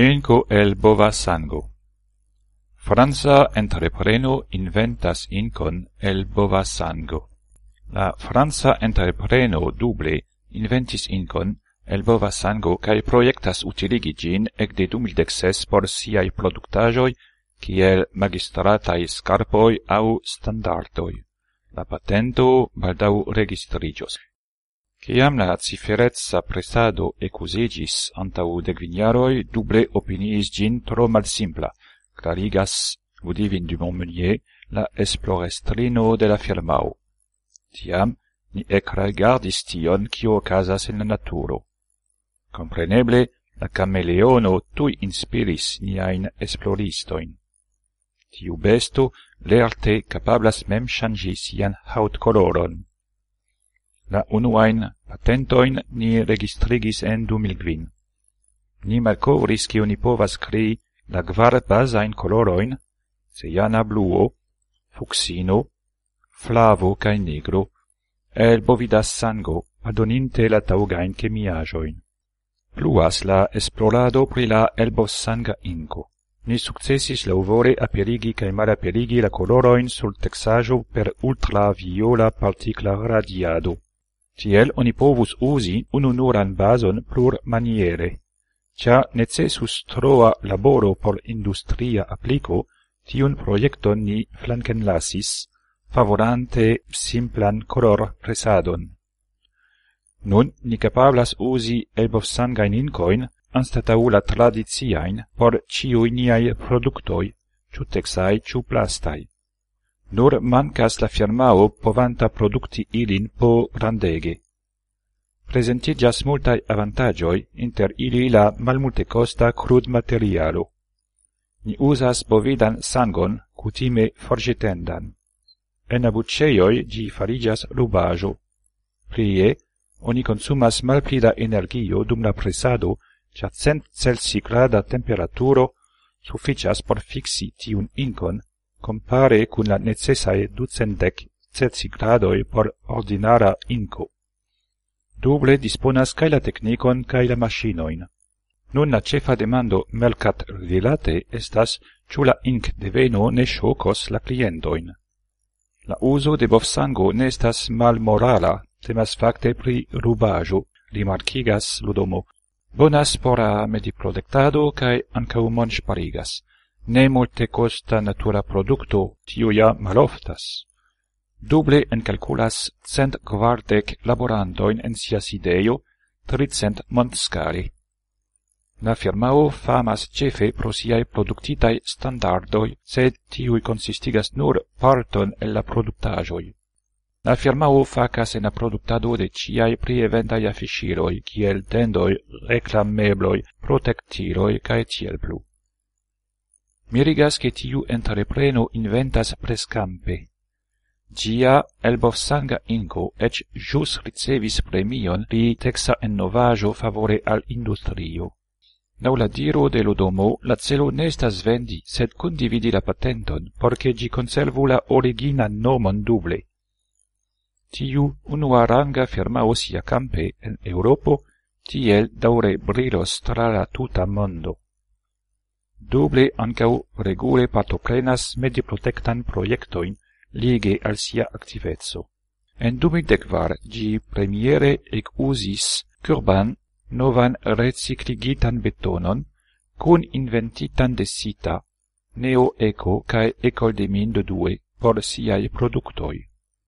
Inco el bova sango. Franza entrepreno inventas incon el bova sango. La Franza entrepreno duble inventis incon el bova sango cae proiectas utiligi gin ec de 2016 por siai productajoi kiel magistratai scarpoi au standardoi. La patento baldau registrigios. Ciam la ciferezza presado ecusigis antau decviniaroi, duble opiniis gin tro malsimpla, clarigas Ludivin du Montmeunier, la esplorestrino de la firmao. Tiam ni ecregardis tion cio casas in la naturo. Compreneble, la cameleono tui inspiris niain esploristoin. Tiu besto lerte capablas mem changis ian haut coloron, La unuain patentoin ni registrigis en 2005. Ni malcovris che ni povas crei la gvar basain coloroin, cejana bluo, fuxino, flavo cae negro, el bovidas sango, adoninte la taugain chemiajoin. Pluas la esplorado pri la elbos sanga inco. Ni successis lauvore aperigi cae malaperigi la coloroin sul texajo per ultraviola particla radiado. Tiel oni povus usi ununuran bazon plur maniere. Cia necessus troa laboro por industria applico, tiun proiecton ni flanken lasis, favorante simplan color presadon. Nun ni capablas usi elbofsangain incoin anstatau la tradiziain por ciui niai productoi, ciu texai, ciu plastai. Nur mancas la firmao povanta producti ilin po grandege. Presentigas multai avantagioi, inter ili la malmultecosta crud materialo. Ni usas bovidan sangon, cutime forgetendan. En abuceioi gi farigas rubajo. Prie, oni consumas malplida energio dum la presado, cia cent celsigrada temperaturo sufficias por fixi tiun incon compare cun la necessae ducendec cetsi gradoi por ordinara inco. Duble disponas cae la technicon cae la machinoin. Nun la cefa demando melcat rilate estas ciu la inc deveno ne shocos la clientoin. La uso de bofsango ne estas malmorala, temas facte pri rubajo, rimarcigas Ludomo. Bonas por a mediprolectado cae ancau monsparigas ne multe costa natura producto tiu ja maloftas. Duble encalculas cent quardec laborandoin en sia sideio, tricent montscali. La firmao famas cefe pro siai productitai standardoi, sed tiui consistigas nur parton el la productajoi. La firmao facas en la productado de ciai prieventai affichiroi, kiel tendoi, reclamebloi, protectiroi, cae ciel plu mirigas che tiu entrepreno inventas prescampe. Gia Elbofsanga Inco ec jus ricevis premion pri texa ennovajo favore al industrio. Nau la diro de Lodomo, la celo nestas vendi, sed condividi la patenton, porce gi conservu la origina nomon duble. Tiu unuaranga firmao sia campe en Europo, tiel daure brilos tra la tuta mondo. Duble ancau regule patoprenas mediprotectan proiectoin lige al sia activezzo. En 2010 gi premiere ec usis curban novan recicligitan betonon cun inventitan de Sita, Neo Eco cae Ecol de Mindo due por siaj productoi.